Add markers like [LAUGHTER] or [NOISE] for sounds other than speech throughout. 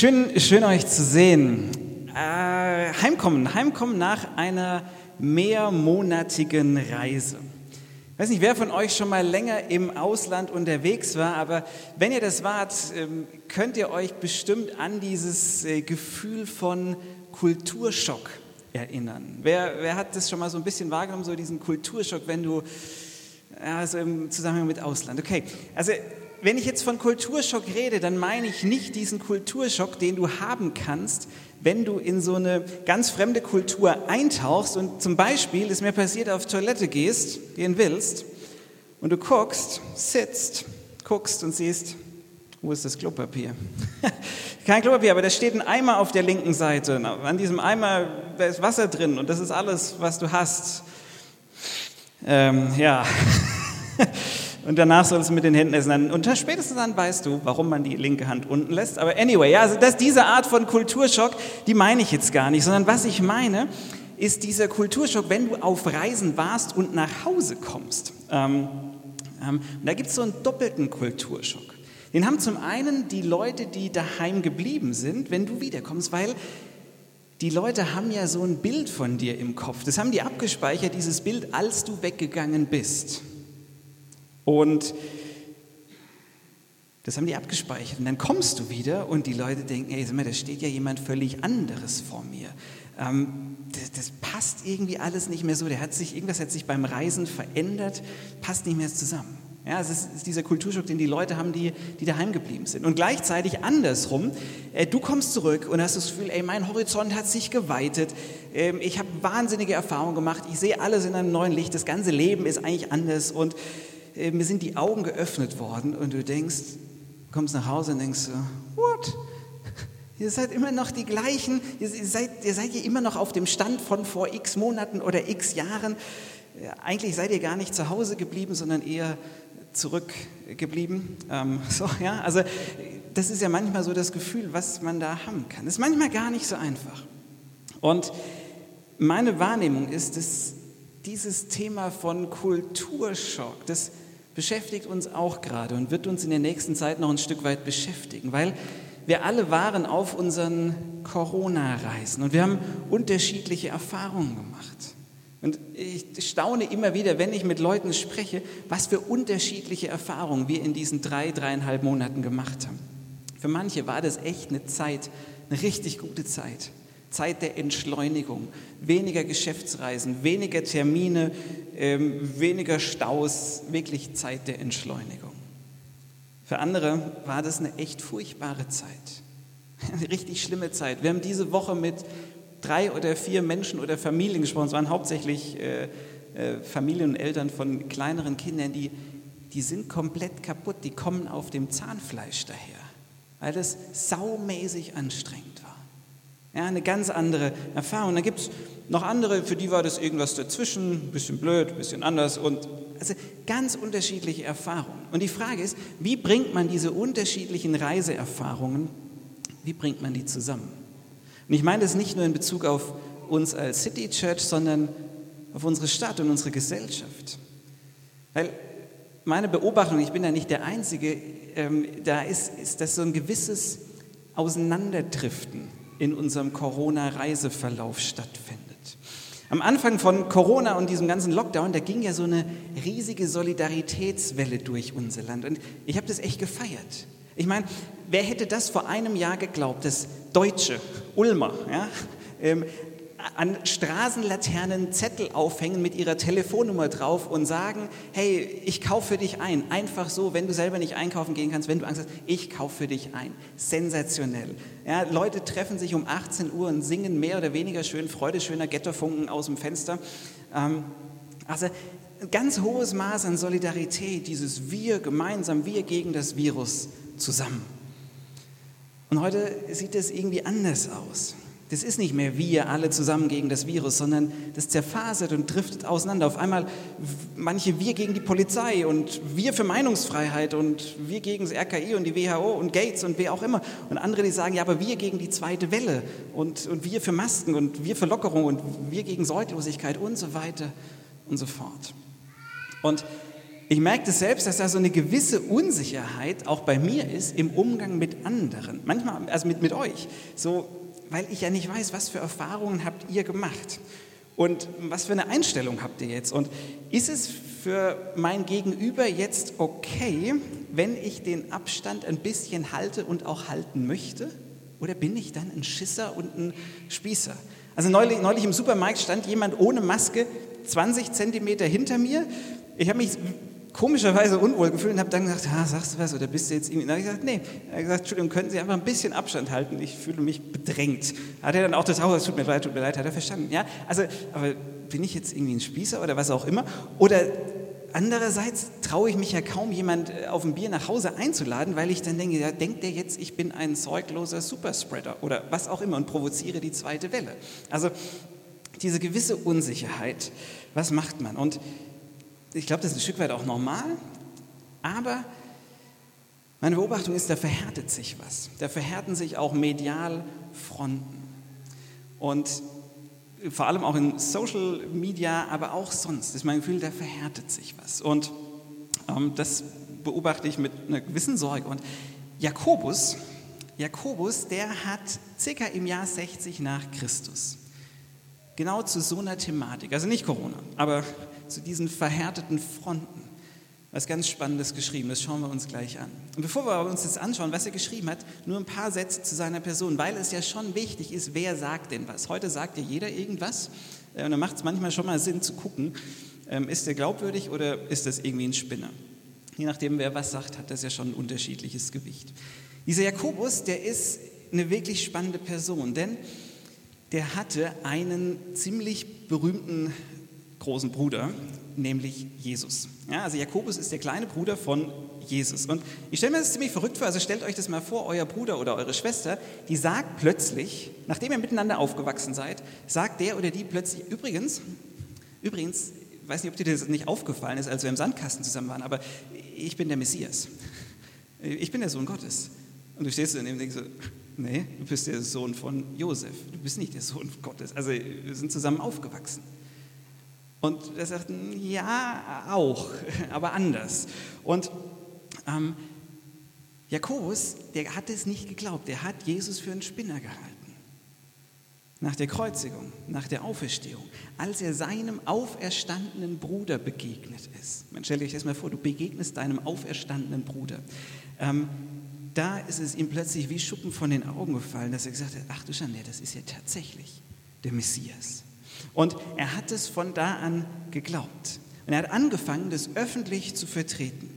Schön, schön euch zu sehen. Äh, heimkommen, heimkommen nach einer mehrmonatigen Reise. Ich weiß nicht, wer von euch schon mal länger im Ausland unterwegs war, aber wenn ihr das wart, ähm, könnt ihr euch bestimmt an dieses äh, Gefühl von Kulturschock erinnern. Wer, wer hat das schon mal so ein bisschen wahrgenommen, so diesen Kulturschock, wenn du, also im Zusammenhang mit Ausland? Okay, also wenn ich jetzt von Kulturschock rede, dann meine ich nicht diesen Kulturschock, den du haben kannst, wenn du in so eine ganz fremde Kultur eintauchst und zum Beispiel, ist mir passiert, auf Toilette gehst, gehen willst und du guckst, sitzt, guckst und siehst, wo ist das Klopapier? [LAUGHS] Kein Klopapier, aber da steht ein Eimer auf der linken Seite. An diesem Eimer da ist Wasser drin und das ist alles, was du hast. Ähm, ja. [LAUGHS] und danach sollst du mit den Händen essen. Und spätestens dann weißt du, warum man die linke Hand unten lässt. Aber anyway, ja, also das, diese Art von Kulturschock, die meine ich jetzt gar nicht, sondern was ich meine, ist dieser Kulturschock, wenn du auf Reisen warst und nach Hause kommst. Ähm, ähm, da gibt es so einen doppelten Kulturschock. Den haben zum einen die Leute, die daheim geblieben sind, wenn du wiederkommst, weil die Leute haben ja so ein Bild von dir im Kopf. Das haben die abgespeichert, dieses Bild, als du weggegangen bist. Und das haben die abgespeichert. Und dann kommst du wieder und die Leute denken, ey, sag mal, da steht ja jemand völlig anderes vor mir. Ähm, das, das, passt irgendwie alles nicht mehr so. Der hat sich, irgendwas hat sich beim Reisen verändert, passt nicht mehr zusammen. Ja, es ist, ist dieser Kulturschock, den die Leute haben, die, die daheim geblieben sind. Und gleichzeitig andersrum, äh, du kommst zurück und hast das Gefühl, ey, mein Horizont hat sich geweitet, ähm, ich habe wahnsinnige Erfahrungen gemacht, ich sehe alles in einem neuen Licht, das ganze Leben ist eigentlich anders und äh, mir sind die Augen geöffnet worden und du denkst, kommst nach Hause und denkst so, what? [LAUGHS] Ihr seid immer noch die gleichen, ihr seid, ihr seid ja immer noch auf dem Stand von vor x Monaten oder x Jahren. Eigentlich seid ihr gar nicht zu Hause geblieben, sondern eher zurückgeblieben. Ähm, [LAUGHS] so, ja, also das ist ja manchmal so das Gefühl, was man da haben kann. Das ist manchmal gar nicht so einfach. Und meine Wahrnehmung ist, dass dieses Thema von Kulturschock, das beschäftigt uns auch gerade und wird uns in der nächsten Zeit noch ein Stück weit beschäftigen, weil wir alle waren auf unseren Corona-Reisen und wir haben unterschiedliche Erfahrungen gemacht. Und ich staune immer wieder, wenn ich mit Leuten spreche, was für unterschiedliche Erfahrungen wir in diesen drei, dreieinhalb Monaten gemacht haben. Für manche war das echt eine Zeit, eine richtig gute Zeit. Zeit der Entschleunigung, weniger Geschäftsreisen, weniger Termine, ähm, weniger Staus, wirklich Zeit der Entschleunigung. Für andere war das eine echt furchtbare Zeit, [LAUGHS] eine richtig schlimme Zeit. Wir haben diese Woche mit drei oder vier Menschen oder Familien gesprochen. Es waren hauptsächlich äh, äh, Familien und Eltern von kleineren Kindern, die, die sind komplett kaputt, die kommen auf dem Zahnfleisch daher, weil das saumäßig anstrengend war. Ja, eine ganz andere Erfahrung. Dann gibt es noch andere, für die war das irgendwas dazwischen, ein bisschen blöd, ein bisschen anders und also ganz unterschiedliche Erfahrungen. Und die Frage ist, wie bringt man diese unterschiedlichen Reiseerfahrungen, wie bringt man die zusammen? Und ich meine das nicht nur in Bezug auf uns als City Church, sondern auf unsere Stadt und unsere Gesellschaft. Weil meine Beobachtung, ich bin da nicht der Einzige, ähm, da ist, ist das so ein gewisses Auseinanderdriften in unserem Corona-Reiseverlauf stattfindet. Am Anfang von Corona und diesem ganzen Lockdown, da ging ja so eine riesige Solidaritätswelle durch unser Land. Und ich habe das echt gefeiert. Ich meine, wer hätte das vor einem Jahr geglaubt, dass Deutsche, Ulmer, ja, ähm, an Straßenlaternen Zettel aufhängen mit ihrer Telefonnummer drauf und sagen, hey, ich kaufe für dich ein. Einfach so, wenn du selber nicht einkaufen gehen kannst, wenn du Angst hast, ich kaufe für dich ein. Sensationell. Ja, Leute treffen sich um 18 Uhr und singen mehr oder weniger schön Freude schöner Ghettofunken aus dem Fenster. Ähm, also ein ganz hohes Maß an Solidarität, dieses Wir gemeinsam, wir gegen das Virus zusammen. Und heute sieht es irgendwie anders aus. Das ist nicht mehr wir alle zusammen gegen das Virus, sondern das zerfasert und driftet auseinander. Auf einmal manche wir gegen die Polizei und wir für Meinungsfreiheit und wir gegen das RKI und die WHO und Gates und wer auch immer. Und andere, die sagen, ja, aber wir gegen die zweite Welle und, und wir für Masken und wir für Lockerung und wir gegen Sorglosigkeit und so weiter und so fort. Und ich merke das selbst, dass da so eine gewisse Unsicherheit auch bei mir ist im Umgang mit anderen. Manchmal, also mit, mit euch. So, weil ich ja nicht weiß, was für Erfahrungen habt ihr gemacht. Und was für eine Einstellung habt ihr jetzt? Und ist es für mein Gegenüber jetzt okay, wenn ich den Abstand ein bisschen halte und auch halten möchte? Oder bin ich dann ein Schisser und ein Spießer? Also neulich, neulich im Supermarkt stand jemand ohne Maske 20 Zentimeter hinter mir. Ich habe mich komischerweise unwohl gefühlt und habe dann gesagt, ah, sagst du was oder bist du jetzt irgendwie? Dann habe ich gesagt, nee. Er hat gesagt, Entschuldigung, können Sie einfach ein bisschen Abstand halten? Ich fühle mich bedrängt. Hat er dann auch das, oh, es tut mir leid, tut mir leid, hat er verstanden. Ja, also, aber bin ich jetzt irgendwie ein Spießer oder was auch immer? Oder andererseits traue ich mich ja kaum, jemand äh, auf ein Bier nach Hause einzuladen, weil ich dann denke, ja, denkt der jetzt, ich bin ein zeugloser Superspreader oder was auch immer und provoziere die zweite Welle. Also diese gewisse Unsicherheit, was macht man? Und ich glaube, das ist ein Stück weit auch normal, aber meine Beobachtung ist, da verhärtet sich was. Da verhärten sich auch medial Fronten. Und vor allem auch in Social Media, aber auch sonst ist mein Gefühl, da verhärtet sich was. Und ähm, das beobachte ich mit einer gewissen Sorge. Und Jakobus, Jakobus, der hat circa im Jahr 60 nach Christus genau zu so einer Thematik, also nicht Corona, aber zu diesen verhärteten Fronten, was ganz Spannendes geschrieben. Das schauen wir uns gleich an. Und bevor wir uns das anschauen, was er geschrieben hat, nur ein paar Sätze zu seiner Person, weil es ja schon wichtig ist, wer sagt denn was. Heute sagt ja jeder irgendwas äh, und dann macht es manchmal schon mal Sinn zu gucken, ähm, ist der glaubwürdig oder ist das irgendwie ein Spinner. Je nachdem, wer was sagt, hat das ja schon ein unterschiedliches Gewicht. Dieser Jakobus, der ist eine wirklich spannende Person, denn der hatte einen ziemlich berühmten großen Bruder, nämlich Jesus. Ja, also Jakobus ist der kleine Bruder von Jesus. Und ich stelle mir das ziemlich verrückt vor, also stellt euch das mal vor, euer Bruder oder eure Schwester, die sagt plötzlich, nachdem ihr miteinander aufgewachsen seid, sagt der oder die plötzlich, übrigens, übrigens, ich weiß nicht, ob dir das nicht aufgefallen ist, als wir im Sandkasten zusammen waren, aber ich bin der Messias. Ich bin der Sohn Gottes. Und du stehst daneben und denkst so, nee, du bist der Sohn von Josef. Du bist nicht der Sohn Gottes. Also wir sind zusammen aufgewachsen. Und er sagt, ja, auch, aber anders. Und ähm, Jakobus, der hat es nicht geglaubt. Der hat Jesus für einen Spinner gehalten. Nach der Kreuzigung, nach der Auferstehung, als er seinem auferstandenen Bruder begegnet ist. Man stellt euch das mal vor, du begegnest deinem auferstandenen Bruder. Ähm, da ist es ihm plötzlich wie Schuppen von den Augen gefallen, dass er gesagt hat, ach du Schande, das ist ja tatsächlich der Messias. Und er hat es von da an geglaubt. Und er hat angefangen, das öffentlich zu vertreten.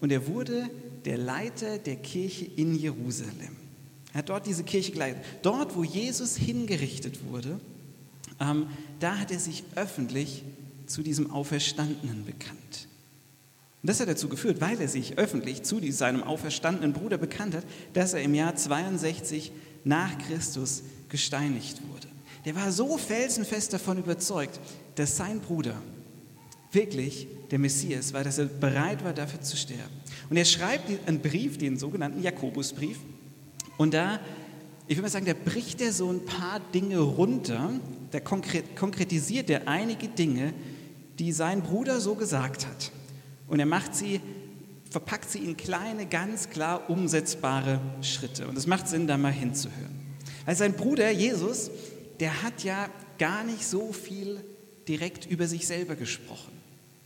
Und er wurde der Leiter der Kirche in Jerusalem. Er hat dort diese Kirche geleitet. Dort, wo Jesus hingerichtet wurde, ähm, da hat er sich öffentlich zu diesem Auferstandenen bekannt. Und das hat dazu geführt, weil er sich öffentlich zu seinem auferstandenen Bruder bekannt hat, dass er im Jahr 62 nach Christus gesteinigt wurde. Der war so felsenfest davon überzeugt, dass sein Bruder wirklich der Messias war, dass er bereit war, dafür zu sterben. Und er schreibt einen Brief, den sogenannten Jakobusbrief. Und da, ich würde mal sagen, da bricht er so ein paar Dinge runter, da konkretisiert er einige Dinge, die sein Bruder so gesagt hat. Und er macht sie, verpackt sie in kleine, ganz klar umsetzbare Schritte. Und es macht Sinn, da mal hinzuhören. Also sein Bruder Jesus, der hat ja gar nicht so viel direkt über sich selber gesprochen.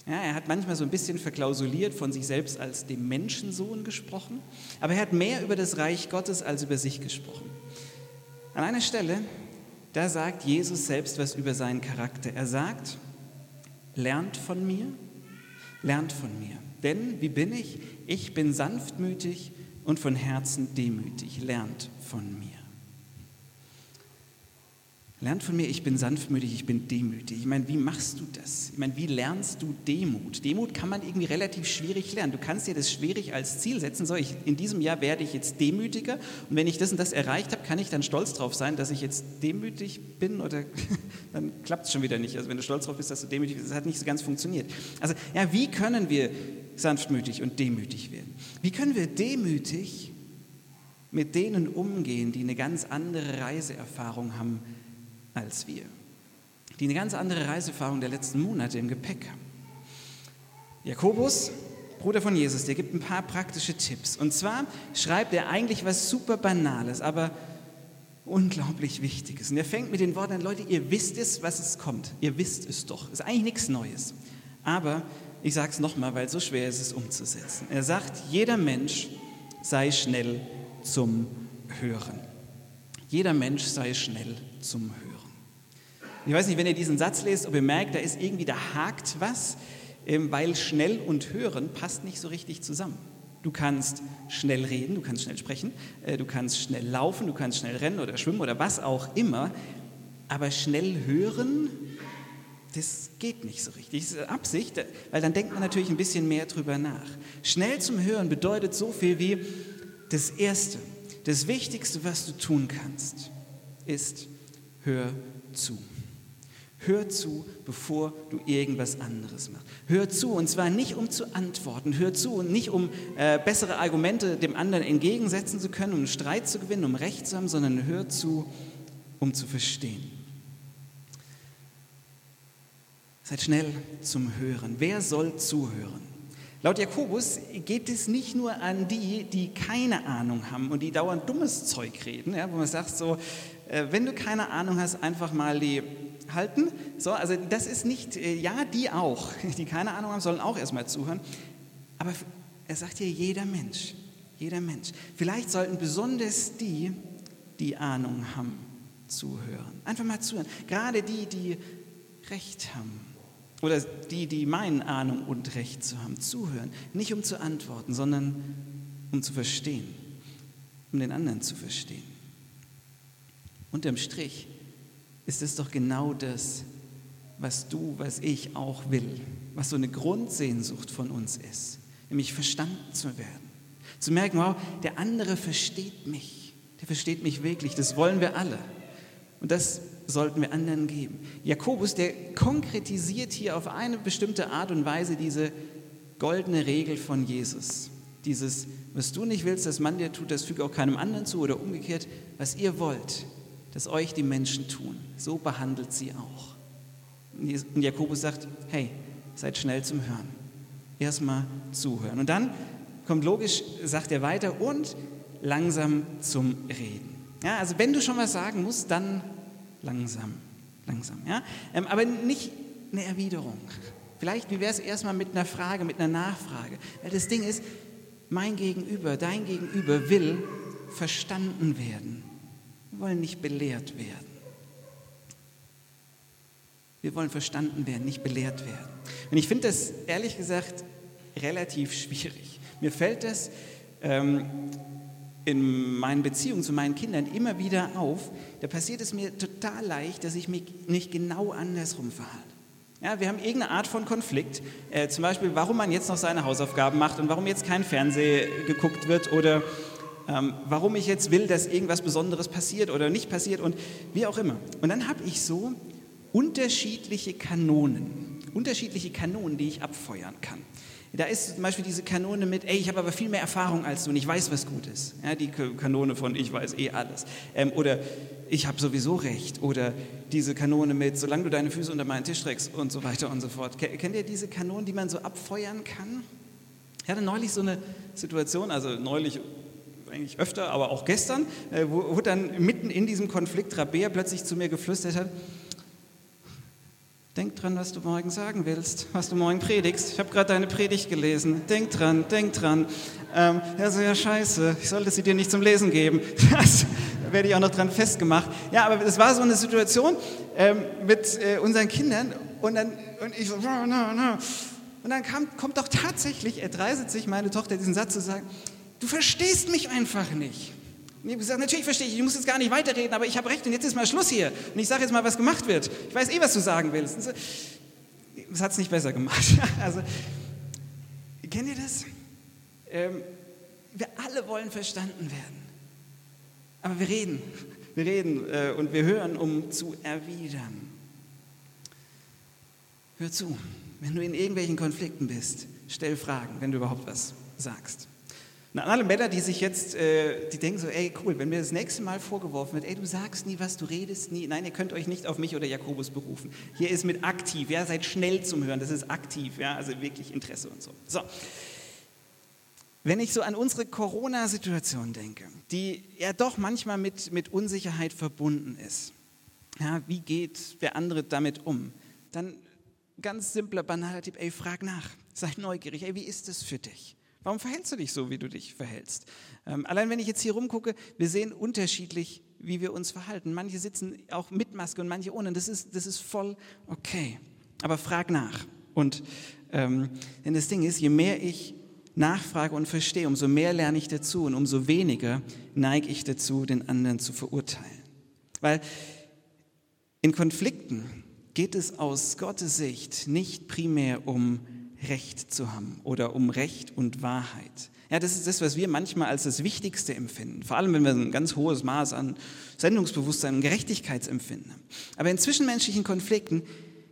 Ja, er hat manchmal so ein bisschen verklausuliert von sich selbst als dem Menschensohn gesprochen, aber er hat mehr über das Reich Gottes als über sich gesprochen. An einer Stelle, da sagt Jesus selbst was über seinen Charakter. Er sagt, lernt von mir, lernt von mir. Denn, wie bin ich? Ich bin sanftmütig und von Herzen demütig. Lernt von mir. Lernt von mir, ich bin sanftmütig, ich bin demütig. Ich meine, wie machst du das? Ich meine, wie lernst du Demut? Demut kann man irgendwie relativ schwierig lernen. Du kannst dir das schwierig als Ziel setzen. So, ich, in diesem Jahr werde ich jetzt demütiger und wenn ich das und das erreicht habe, kann ich dann stolz drauf sein, dass ich jetzt demütig bin oder [LAUGHS] dann klappt es schon wieder nicht. Also wenn du stolz drauf bist, dass du demütig bist, das hat nicht so ganz funktioniert. Also ja, wie können wir sanftmütig und demütig werden? Wie können wir demütig mit denen umgehen, die eine ganz andere Reiseerfahrung haben als wir, die eine ganz andere Reiseerfahrung der letzten Monate im Gepäck haben. Jakobus, Bruder von Jesus, der gibt ein paar praktische Tipps. Und zwar schreibt er eigentlich was super Banales, aber unglaublich Wichtiges. Und er fängt mit den Worten an, Leute, ihr wisst es, was es kommt. Ihr wisst es doch. Ist eigentlich nichts Neues. Aber ich sage es nochmal, weil so schwer ist es umzusetzen. Er sagt, jeder Mensch sei schnell zum Hören. Jeder Mensch sei schnell zum Hören. Ich weiß nicht, wenn ihr diesen Satz lest, ob ihr merkt, da ist irgendwie, da hakt was, ähm, weil schnell und hören passt nicht so richtig zusammen. Du kannst schnell reden, du kannst schnell sprechen, äh, du kannst schnell laufen, du kannst schnell rennen oder schwimmen oder was auch immer, aber schnell hören, das geht nicht so richtig. Das ist Absicht, weil dann denkt man natürlich ein bisschen mehr drüber nach. Schnell zum Hören bedeutet so viel wie das Erste, das Wichtigste, was du tun kannst, ist, hör zu. Hör zu, bevor du irgendwas anderes machst. Hör zu, und zwar nicht um zu antworten. Hör zu und nicht um äh, bessere Argumente dem anderen entgegensetzen zu können, um einen Streit zu gewinnen, um Recht zu haben, sondern hör zu, um zu verstehen. Seid schnell zum Hören. Wer soll zuhören? Laut Jakobus geht es nicht nur an die, die keine Ahnung haben und die dauernd dummes Zeug reden, ja, wo man sagt so, äh, wenn du keine Ahnung hast, einfach mal die halten. So, also das ist nicht, äh, ja, die auch, [LAUGHS] die keine Ahnung haben, sollen auch erstmal zuhören. Aber er sagt hier jeder Mensch, jeder Mensch. Vielleicht sollten besonders die, die Ahnung haben, zuhören. Einfach mal zuhören. Gerade die, die Recht haben. Oder die, die meinen, Ahnung und Recht zu haben, zuhören. Nicht um zu antworten, sondern um zu verstehen. Um den anderen zu verstehen. Unterm Strich ist es doch genau das, was du, was ich auch will, was so eine Grundsehnsucht von uns ist, nämlich verstanden zu werden. Zu merken, wow, der andere versteht mich, der versteht mich wirklich, das wollen wir alle. Und das sollten wir anderen geben. Jakobus, der konkretisiert hier auf eine bestimmte Art und Weise diese goldene Regel von Jesus. Dieses, was du nicht willst, dass man dir tut, das füge auch keinem anderen zu oder umgekehrt, was ihr wollt, das euch die Menschen tun. So behandelt sie auch. Und Jakobus sagt, hey, seid schnell zum Hören. Erstmal zuhören. Und dann kommt logisch, sagt er weiter, und langsam zum Reden. Ja, also wenn du schon was sagen musst, dann langsam, langsam. Ja? Ähm, aber nicht eine Erwiderung. Vielleicht, wie wäre es erstmal mit einer Frage, mit einer Nachfrage? Weil das Ding ist, mein Gegenüber, dein Gegenüber will verstanden werden. Wir wollen nicht belehrt werden. Wir wollen verstanden werden, nicht belehrt werden. Und ich finde das ehrlich gesagt relativ schwierig. Mir fällt das ähm, in meinen Beziehungen zu meinen Kindern immer wieder auf. Da passiert es mir total leicht, dass ich mich nicht genau andersrum verhalte. Ja, wir haben irgendeine Art von Konflikt, äh, zum Beispiel, warum man jetzt noch seine Hausaufgaben macht und warum jetzt kein Fernsehen geguckt wird oder ähm, warum ich jetzt will, dass irgendwas Besonderes passiert oder nicht passiert und wie auch immer. Und dann habe ich so unterschiedliche Kanonen, unterschiedliche Kanonen, die ich abfeuern kann. Da ist zum Beispiel diese Kanone mit, ey, ich habe aber viel mehr Erfahrung als du und ich weiß, was gut ist. Ja, die Kanone von, ich weiß eh alles. Ähm, oder ich habe sowieso recht. Oder diese Kanone mit, solange du deine Füße unter meinen Tisch streckst und so weiter und so fort. Kennt ihr diese Kanonen, die man so abfeuern kann? Ich hatte neulich so eine Situation, also neulich eigentlich öfter, aber auch gestern, äh, wo, wo dann mitten in diesem Konflikt Rabea plötzlich zu mir geflüstert hat, Denk dran, was du morgen sagen willst, was du morgen predigst. Ich habe gerade deine Predigt gelesen. Denk dran, denk dran. Ähm, ja, so ja, scheiße, ich sollte sie dir nicht zum Lesen geben. [LAUGHS] Das werde ich auch noch dran festgemacht. Ja, aber es war so eine Situation ähm, mit äh, unseren Kindern und dann und ich so, no, no. Und dann kam, kommt doch tatsächlich, erdreiset sich meine Tochter diesen Satz zu sagen, Du verstehst mich einfach nicht. Und ich habe gesagt, natürlich verstehe ich, ich muss jetzt gar nicht weiterreden, aber ich habe recht und jetzt ist mal Schluss hier. Und ich sage jetzt mal, was gemacht wird. Ich weiß eh, was du sagen willst. Das hat es nicht besser gemacht. [LAUGHS] Also, kennt ihr das? Ähm, wir alle wollen verstanden werden. Aber wir reden. Wir reden äh, und wir hören, um zu erwidern. Hör zu. Wenn du in irgendwelchen Konflikten bist, stell Fragen, wenn du überhaupt was sagst. Und alle Männer, die sich jetzt, äh, die denken so, ey cool, wenn mir das nächste Mal vorgeworfen wird, ey du sagst nie was, du redest nie, nein, ihr könnt euch nicht auf mich oder Jakobus berufen. Hier ist mit aktiv, ja, seid schnell zum Hören, das ist aktiv, ja, also wirklich Interesse und so. So, wenn ich so an unsere Corona-Situation denke, die ja doch manchmal mit, mit Unsicherheit verbunden ist, ja, wie geht der andere damit um, dann ganz simpler, banaler Tipp, ey, frag nach, sei neugierig, ey, wie ist es für dich? Warum verhältst du dich so, wie du dich verhältst? Ähm, allein wenn ich jetzt hier rumgucke, wir sehen unterschiedlich, wie wir uns verhalten. Manche sitzen auch mit Maske und manche ohne. Das ist, das ist voll okay. Aber frag nach. Und ähm, denn das Ding ist, je mehr ich nachfrage und verstehe, umso mehr lerne ich dazu und umso weniger neige ich dazu, den anderen zu verurteilen. Weil in Konflikten geht es aus Gottes Sicht nicht primär um Recht zu haben oder um Recht und Wahrheit. Ja, das ist das, was wir manchmal als das Wichtigste empfinden. Vor allem, wenn wir ein ganz hohes Maß an Sendungsbewusstsein und Gerechtigkeitsempfinden haben. Aber in zwischenmenschlichen Konflikten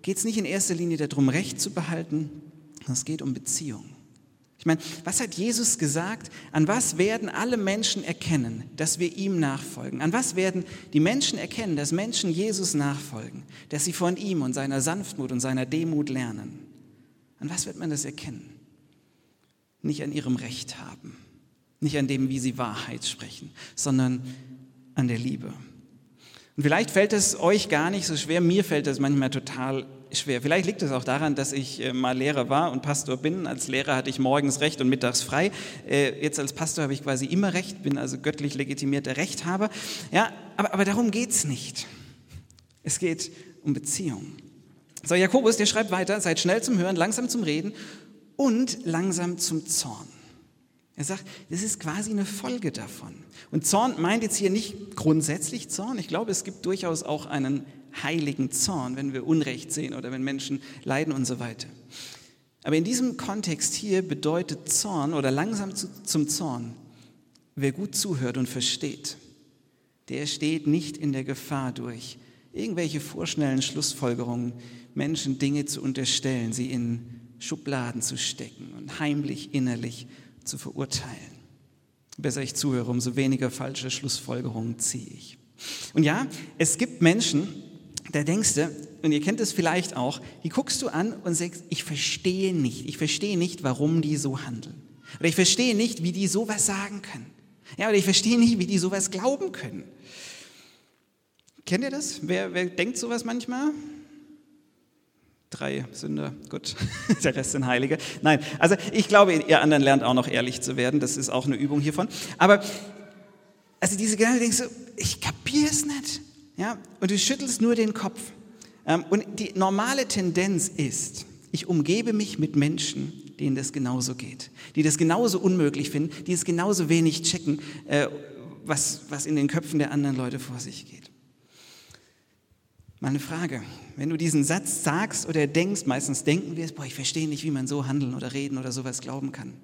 geht es nicht in erster Linie darum, Recht zu behalten, sondern es geht um Beziehung. Ich meine, was hat Jesus gesagt? An was werden alle Menschen erkennen, dass wir ihm nachfolgen? An was werden die Menschen erkennen, dass Menschen Jesus nachfolgen? Dass sie von ihm und seiner Sanftmut und seiner Demut lernen? An was wird man das erkennen? Nicht an ihrem Recht haben, nicht an dem, wie sie Wahrheit sprechen, sondern an der Liebe. Und vielleicht fällt es euch gar nicht so schwer, mir fällt es manchmal total schwer. Vielleicht liegt es auch daran, dass ich äh, mal Lehrer war und Pastor bin. Als Lehrer hatte ich morgens Recht und mittags frei. Äh, jetzt als Pastor habe ich quasi immer Recht, bin also göttlich legitimierter Rechthaber. Ja, aber, aber darum geht es nicht. Es geht um Beziehung. So, Jakobus, der schreibt weiter, seid schnell zum Hören, langsam zum Reden und langsam zum Zorn. Er sagt, das ist quasi eine Folge davon. Und Zorn meint jetzt hier nicht grundsätzlich Zorn. Ich glaube, es gibt durchaus auch einen heiligen Zorn, wenn wir Unrecht sehen oder wenn Menschen leiden und so weiter. Aber in diesem Kontext hier bedeutet Zorn oder langsam zum Zorn, wer gut zuhört und versteht, der steht nicht in der Gefahr durch irgendwelche vorschnellen Schlussfolgerungen, Menschen Dinge zu unterstellen, sie in Schubladen zu stecken und heimlich innerlich zu verurteilen. Besser ich zuhöre, umso weniger falsche Schlussfolgerungen ziehe ich. Und ja, es gibt Menschen, da denkst du, und ihr kennt es vielleicht auch, die guckst du an und sagst, ich verstehe nicht, ich verstehe nicht, warum die so handeln. Oder ich verstehe nicht, wie die sowas sagen können. Ja, oder ich verstehe nicht, wie die sowas glauben können. Kennt ihr das? Wer, wer denkt sowas manchmal? Drei Sünder, gut, [LAUGHS] der Rest sind Heilige. Nein, also ich glaube, ihr anderen lernt auch noch ehrlich zu werden, das ist auch eine Übung hiervon. Aber also diese Gedanken, denkst du, ich kapiere es nicht. Ja? Und du schüttelst nur den Kopf. Ähm, und die normale Tendenz ist, ich umgebe mich mit Menschen, denen das genauso geht, die das genauso unmöglich finden, die es genauso wenig checken, äh, was, was in den Köpfen der anderen Leute vor sich geht. Mal eine Frage. Wenn du diesen Satz sagst oder denkst, meistens denken wir es, boah, ich verstehe nicht, wie man so handeln oder reden oder sowas glauben kann.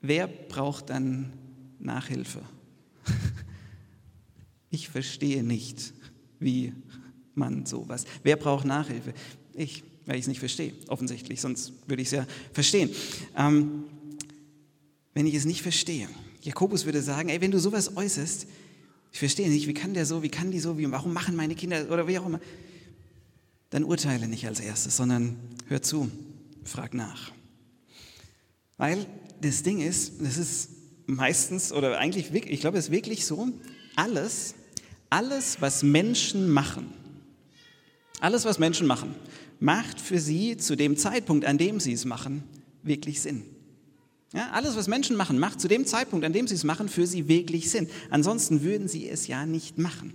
Wer braucht dann Nachhilfe? [LAUGHS] Ich verstehe nicht, wie man sowas. Wer braucht Nachhilfe? Ich, weil ich es nicht verstehe, offensichtlich, sonst würde ich es ja verstehen. Ähm, wenn ich es nicht verstehe, Jakobus würde sagen, ey, wenn du sowas äußerst, ich verstehe nicht, wie kann der so, wie kann die so, wie, warum machen meine Kinder oder wie auch immer, dann urteile nicht als erstes, sondern hör zu, frag nach. Weil das Ding ist, das ist meistens oder eigentlich, ich glaube, es ist wirklich so, alles, alles, was Menschen machen, alles, was Menschen machen, macht für sie zu dem Zeitpunkt, an dem sie es machen, wirklich Sinn. Ja, alles, was Menschen machen, macht zu dem Zeitpunkt, an dem sie es machen, für sie wirklich Sinn. Ansonsten würden sie es ja nicht machen.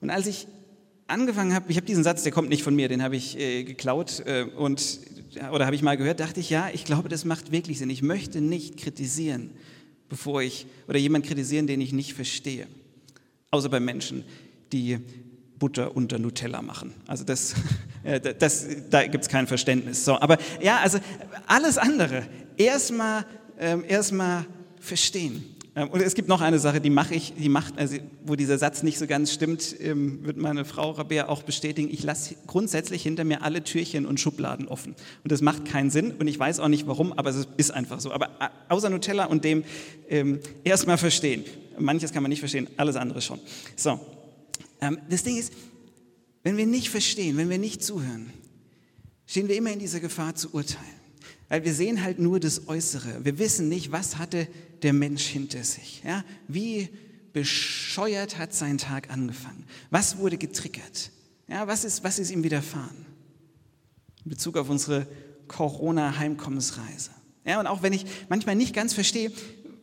Und als ich angefangen habe, ich habe diesen Satz, der kommt nicht von mir, den habe ich äh, geklaut äh, und, oder habe ich mal gehört, dachte ich, ja, ich glaube, das macht wirklich Sinn. Ich möchte nicht kritisieren, bevor ich, oder jemanden kritisieren, den ich nicht verstehe. Außer bei Menschen, die Butter unter Nutella machen. Also das, [LAUGHS] das, da gibt es kein Verständnis. So, aber ja, also alles andere erstmal ähm, erst verstehen Ähm, und es gibt noch eine Sache, die mache ich, die macht, also wo dieser Satz nicht so ganz stimmt, ähm, wird meine Frau Rabea auch bestätigen. Ich lasse grundsätzlich hinter mir alle Türchen und Schubladen offen. Und das macht keinen Sinn und ich weiß auch nicht warum, aber es ist einfach so. Aber äh, außer Nutella und dem ähm, erstmal verstehen. Manches kann man nicht verstehen, alles andere schon. So, ähm, das Ding ist, wenn wir nicht verstehen, wenn wir nicht zuhören, stehen wir immer in dieser Gefahr zu urteilen. Weil wir sehen halt nur das Äußere. Wir wissen nicht, was hatte der Mensch hinter sich. Ja? Wie bescheuert hat sein Tag angefangen? Was wurde getriggert? Ja, was, ist, was ist ihm widerfahren? In Bezug auf unsere Corona-Heimkommensreise. Ja, und auch wenn ich manchmal nicht ganz verstehe,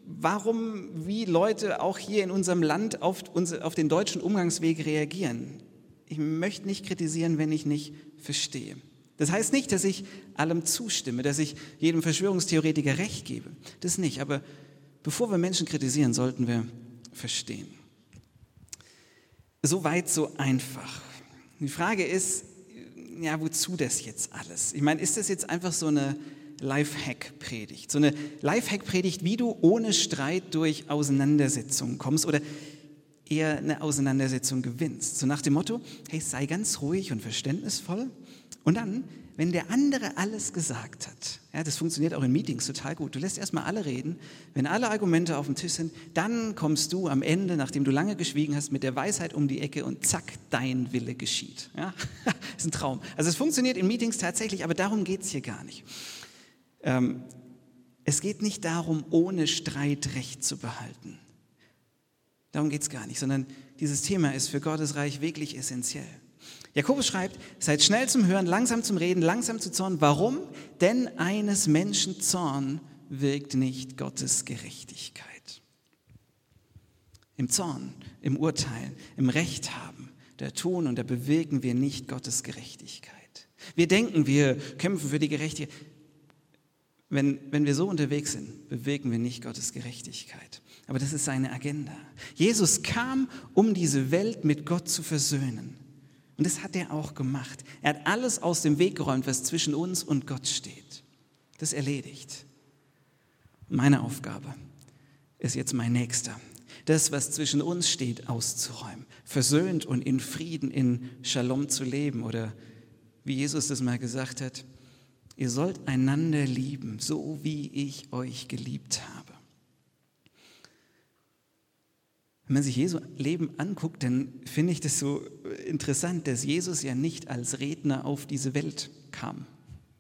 warum, wie Leute auch hier in unserem Land auf, auf den deutschen Umgangsweg reagieren. Ich möchte nicht kritisieren, wenn ich nicht verstehe. Das heißt nicht, dass ich allem zustimme, dass ich jedem Verschwörungstheoretiker recht gebe. Das nicht. Aber bevor wir Menschen kritisieren, sollten wir verstehen. So weit, so einfach. Die Frage ist, ja, wozu das jetzt alles? Ich meine, ist das jetzt einfach so eine Lifehack-Predigt? So eine Lifehack-Predigt, wie du ohne Streit durch Auseinandersetzungen kommst oder eher eine Auseinandersetzung gewinnst. So nach dem Motto, hey, sei ganz ruhig und verständnisvoll und dann, wenn der andere alles gesagt hat, ja, das funktioniert auch in Meetings total gut, du lässt erstmal alle reden, wenn alle Argumente auf dem Tisch sind, dann kommst du am Ende, nachdem du lange geschwiegen hast, mit der Weisheit um die Ecke und zack, dein Wille geschieht. Ja? [LAUGHS] Das ist ein Traum. Also es funktioniert in Meetings tatsächlich, aber darum geht es hier gar nicht. Ähm, es geht nicht darum, ohne Streit Recht zu behalten. Darum geht es gar nicht, sondern dieses Thema ist für Gottes Reich wirklich essentiell. Jakobus schreibt, seid schnell zum Hören, langsam zum Reden, langsam zu zorn. Warum? Denn eines Menschen Zorn wirkt nicht Gottes Gerechtigkeit. Im Zorn, im Urteil, im Recht haben, da tun und da bewirken wir nicht Gottes Gerechtigkeit. Wir denken, wir kämpfen für die Gerechtigkeit. Wenn, wenn wir so unterwegs sind, bewirken wir nicht Gottes Gerechtigkeit. Aber das ist seine Agenda. Jesus kam, um diese Welt mit Gott zu versöhnen. Und das hat er auch gemacht. Er hat alles aus dem Weg geräumt, was zwischen uns und Gott steht. Das erledigt. Meine Aufgabe ist jetzt mein Nächster. Das, was zwischen uns steht, auszuräumen. Versöhnt und in Frieden, in Shalom zu leben. Oder wie Jesus das mal gesagt hat, ihr sollt einander lieben, so wie ich euch geliebt habe. Wenn man sich Jesu Leben anguckt, dann finde ich das so interessant, dass Jesus ja nicht als Redner auf diese Welt kam.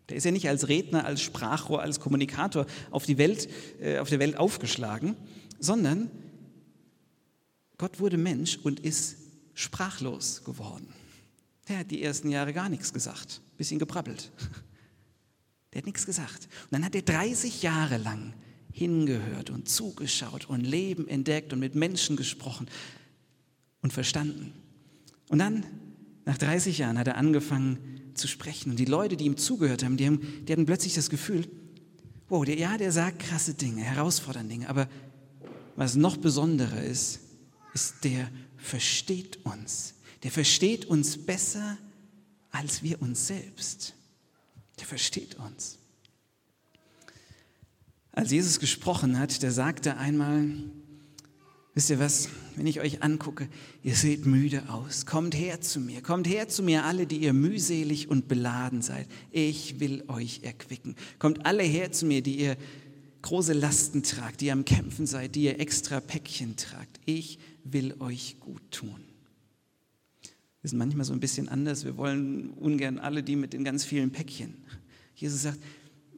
Der ist ja nicht als Redner, als Sprachrohr, als Kommunikator auf, die Welt, äh, auf der Welt aufgeschlagen, sondern Gott wurde Mensch und ist sprachlos geworden. Der hat die ersten Jahre gar nichts gesagt, bisschen geprabbelt. [LAUGHS] Der hat nichts gesagt. Und dann hat er 30 Jahre lang hingehört und zugeschaut und Leben entdeckt und mit Menschen gesprochen und verstanden. Und dann, nach 30 Jahren, hat er angefangen zu sprechen. Und die Leute, die ihm zugehört haben, die, haben, die hatten plötzlich das Gefühl, wow, der, ja, der sagt krasse Dinge, herausfordernde Dinge, aber was noch besonderer ist, ist, der versteht uns. Der versteht uns besser als wir uns selbst. Der versteht uns. Als Jesus gesprochen hat, der sagte einmal, wisst ihr was, wenn ich euch angucke, ihr seht müde aus, kommt her zu mir, kommt her zu mir alle, die ihr mühselig und beladen seid. Ich will euch erquicken. Kommt alle her zu mir, die ihr große Lasten tragt, die ihr am Kämpfen seid, die ihr extra Päckchen tragt. Ich will euch gut tun. Wir sind manchmal so ein bisschen anders. Wir wollen ungern alle die mit den ganz vielen Päckchen. Jesus sagt,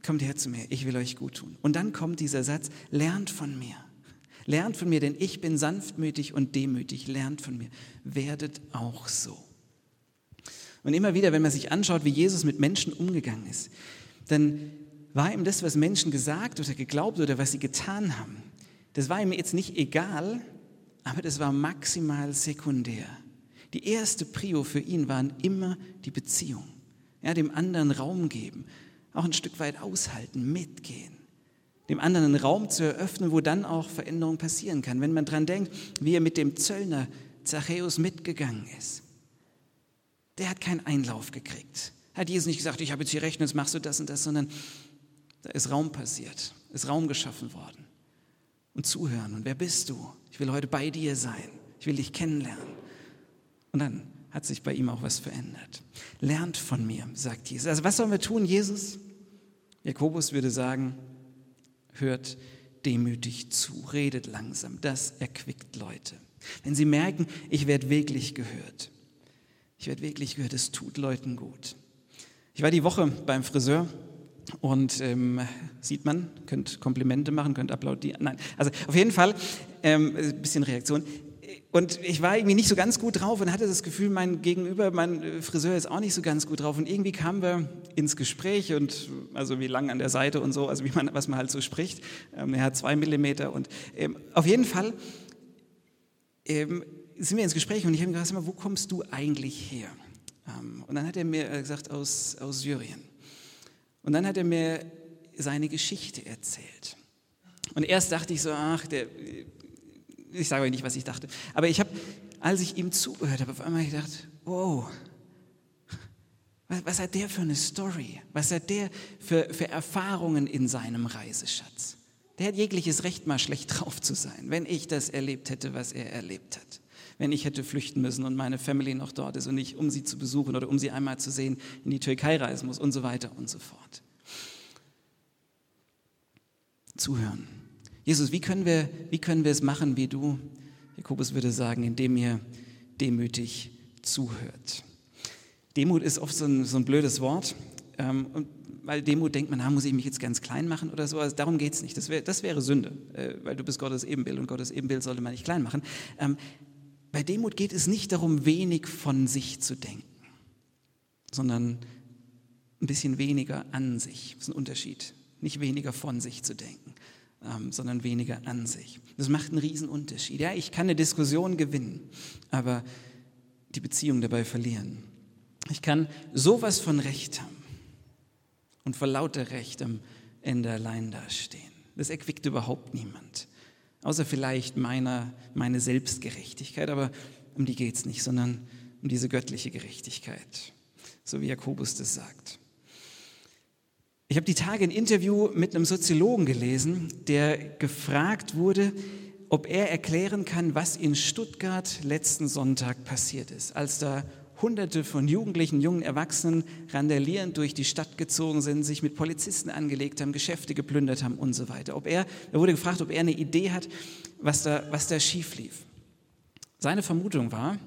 kommt her zu mir, ich will euch gut tun. Und dann kommt dieser Satz, lernt von mir. Lernt von mir, denn ich bin sanftmütig und demütig. Lernt von mir. Werdet auch so. Und immer wieder, wenn man sich anschaut, wie Jesus mit Menschen umgegangen ist, dann war ihm das, was Menschen gesagt oder geglaubt oder was sie getan haben, das war ihm jetzt nicht egal, aber das war maximal sekundär. Die erste Prio für ihn waren immer die Beziehung. Ja, dem anderen Raum geben, auch ein Stück weit aushalten, mitgehen. Dem anderen einen Raum zu eröffnen, wo dann auch Veränderung passieren kann. Wenn man daran denkt, wie er mit dem Zöllner Zachäus mitgegangen ist. Der hat keinen Einlauf gekriegt. Hat Jesus nicht gesagt, ich habe jetzt hier Rechnung, jetzt machst du das und das, sondern da ist Raum passiert, ist Raum geschaffen worden. und zuhören. Und wer bist du? Ich will heute bei dir sein. Ich will dich kennenlernen. Und dann hat sich bei ihm auch was verändert. Lernt von mir, sagt Jesus. Also was sollen wir tun, Jesus? Jakobus würde sagen, hört demütig zu, redet langsam. Das erquickt Leute. Wenn sie merken, ich werde wirklich gehört. Ich werde wirklich gehört, es tut Leuten gut. Ich war die Woche beim Friseur und ähm, sieht man, könnt Komplimente machen, könnt applaudieren. Nein, also auf jeden Fall ähm, ein bisschen Reaktion. Und ich war irgendwie nicht so ganz gut drauf und hatte das Gefühl, mein Gegenüber, mein Friseur ist auch nicht so ganz gut drauf. Und irgendwie kamen wir ins Gespräch und also wie lang an der Seite und so, also wie man, was man halt so spricht. Ähm, er hat zwei Millimeter und ähm, auf jeden Fall ähm, sind wir ins Gespräch und ich habe ihm gesagt, wo kommst du eigentlich her? Ähm, und dann hat er mir äh, gesagt, aus, aus Syrien. Und dann hat er mir seine Geschichte erzählt. Und erst dachte ich so, ach, der, ich sage euch nicht, was ich dachte, aber ich habe, als ich ihm zugehört habe, auf einmal gedacht, wow, was, was, hat der für eine Story? Was hat der für, für Erfahrungen in seinem Reiseschatz? Der hat jegliches Recht, mal schlecht drauf zu sein, wenn ich das erlebt hätte, was er erlebt hat. Wenn ich hätte flüchten müssen und meine Family noch dort ist und ich, um sie zu besuchen oder um sie einmal zu sehen, in die Türkei reisen muss und so weiter und so fort. Zuhören. Jesus, wie können wir, wie können wir es machen wie du? Jakobus würde sagen, indem ihr demütig zuhört. Demut ist oft so ein, so ein blödes Wort. Ähm, und weil Demut denkt man, na, muss ich mich jetzt ganz klein machen oder so. Also darum geht es nicht. Das, wär, das wäre Sünde, äh, weil du bist Gottes Ebenbild und Gottes Ebenbild sollte man nicht klein machen. Ähm, bei Demut geht es nicht darum, wenig von sich zu denken, sondern ein bisschen weniger an sich. Das ist ein Unterschied. Nicht weniger von sich zu denken ähm, sondern weniger an sich. Das macht einen riesen Unterschied. Ja, ich kann eine Diskussion gewinnen, aber die Beziehung dabei verlieren. Ich kann sowas von Recht haben und vor lauter Recht am Ende allein dastehen. Das erquickt überhaupt niemand. Außer vielleicht meiner, meine Selbstgerechtigkeit, aber um die geht es nicht, sondern um diese göttliche Gerechtigkeit, so wie Jakobus das sagt. Ich habe die Tage ein Interview mit einem Soziologen gelesen, der gefragt wurde, ob er erklären kann, was in Stuttgart letzten Sonntag passiert ist, als da Hunderte von Jugendlichen, jungen Erwachsenen randalierend durch die Stadt gezogen sind, sich mit Polizisten angelegt haben, Geschäfte geplündert haben und so weiter. Ob er, er wurde gefragt, ob er eine Idee hat, was da, was da schief lief. Seine Vermutung war,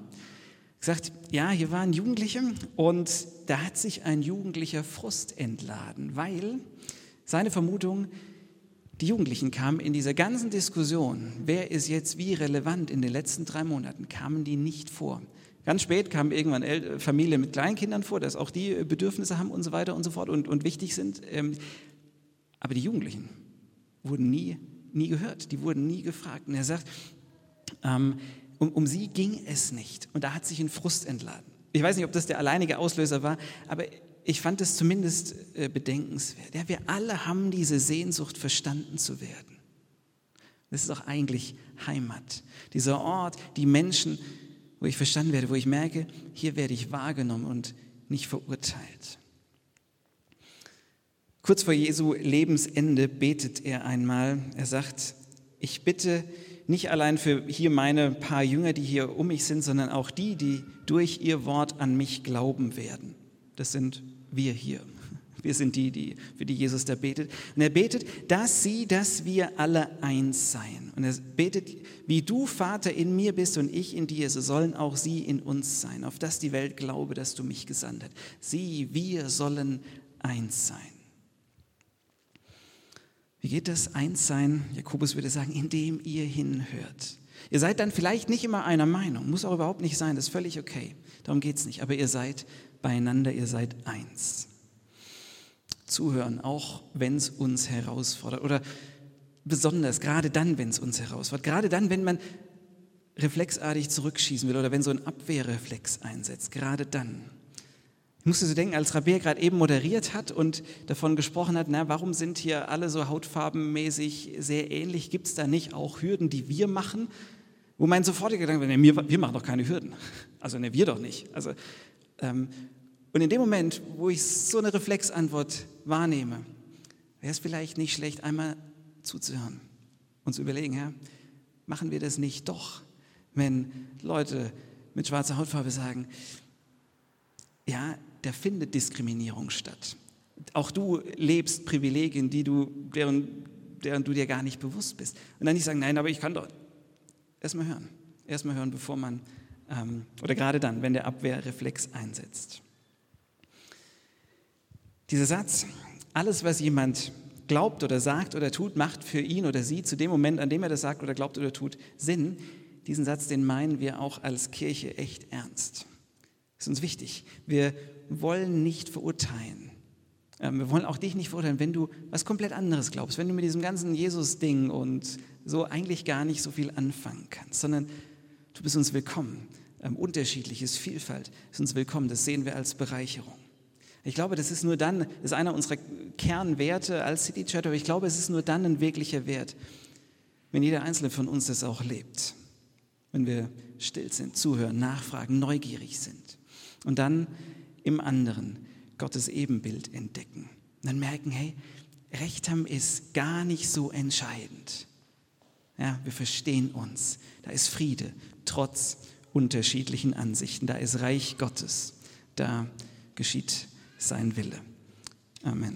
gesagt, ja, hier waren Jugendliche und da hat sich ein Jugendlicher Frust entladen, weil seine Vermutung, die Jugendlichen kamen in dieser ganzen Diskussion, wer ist jetzt wie relevant in den letzten drei Monaten, kamen die nicht vor. Ganz spät kamen irgendwann El Familien mit Kleinkindern vor, dass auch die Bedürfnisse haben und so weiter und so fort und, und wichtig sind. Ähm, aber die Jugendlichen wurden nie, nie gehört, die wurden nie gefragt. Und er sagt, ähm, um, um sie ging es nicht. Und da hat sich ein Frust entladen. Ich weiß nicht, ob das der alleinige Auslöser war, aber ich fand es zumindest äh, bedenkenswert. Ja, wir alle haben diese Sehnsucht, verstanden zu werden. Das ist auch eigentlich Heimat. Dieser Ort, die Menschen, wo ich verstanden werde, wo ich merke, hier werde ich wahrgenommen und nicht verurteilt. Kurz vor Jesu Lebensende betet er einmal. Er sagt, ich bitte nicht allein für hier meine paar Jünger, die hier um mich sind, sondern auch die, die durch ihr Wort an mich glauben werden. Das sind wir hier. [LAUGHS] Wir sind die, die, für die Jesus da betet. Und er betet, dass sie, dass wir alle eins seien. Und er betet, wie du, Vater, in mir bist und ich in dir, so sollen auch sie in uns sein, auf dass die Welt glaube, dass du mich gesandt hast. Sie, wir sollen eins sein. Wie geht das Einssein? Jakobus würde sagen, indem ihr hinhört. Ihr seid dann vielleicht nicht immer einer Meinung, muss auch überhaupt nicht sein, das ist völlig okay. Darum geht es nicht. Aber ihr seid beieinander, ihr seid eins. Zuhören, auch wenn es uns herausfordert. Oder besonders, gerade dann, wenn es uns herausfordert. Gerade dann, wenn man reflexartig zurückschießen will oder wenn so ein Abwehrreflex einsetzt. Gerade dann. Musste so denken, als Rabea gerade eben moderiert hat und davon gesprochen hat, na, warum sind hier alle so hautfarbenmäßig sehr ähnlich? Gibt es da nicht auch Hürden, die wir machen? Wo mein sofortiger Gedanke war, nee, wir, wir machen doch keine Hürden. Also ne, wir doch nicht. Also, ähm, und in dem Moment, wo ich so eine Reflexantwort wahrnehme, wäre es vielleicht nicht schlecht, einmal zuzuhören uns überlegen, Herr, machen wir das nicht doch, wenn Leute mit schwarzer Hautfarbe sagen, ja, da findet Diskriminierung statt. Auch du lebst Privilegien, die du, deren, deren du dir gar nicht bewusst bist. Und dann nicht sagen, nein, aber ich kann doch. Erstmal hören. Erstmal hören, bevor man, ähm, oder gerade dann, wenn der Abwehrreflex einsetzt. Dieser Satz, alles, was jemand glaubt oder sagt oder tut, macht für ihn oder sie zu dem Moment, an dem er das sagt oder glaubt oder tut, Sinn. Diesen Satz, den meinen wir auch als Kirche echt ernst. Das ist uns wichtig. Wir wollen nicht verurteilen. Ähm, wir wollen auch dich nicht verurteilen, wenn du was komplett anderes glaubst, wenn du mit diesem ganzen Jesus-Ding und so eigentlich gar nicht so viel anfangen kannst, sondern du bist uns willkommen. Ähm, unterschiedliches, Vielfalt ist uns willkommen. Das sehen wir als Bereicherung. Ich glaube, das ist nur dann, das ist einer unserer Kernwerte als City Church, aber ich glaube, es ist nur dann ein wirklicher Wert, wenn jeder Einzelne von uns das auch lebt. Wenn wir still sind, zuhören, nachfragen, neugierig sind. Und dann im anderen Gottes Ebenbild entdecken. Und dann merken, hey, Recht haben ist gar nicht so entscheidend. Ja, wir verstehen uns. Da ist Friede, trotz unterschiedlichen Ansichten. Da ist Reich Gottes. Da geschieht sein Wille. Amen.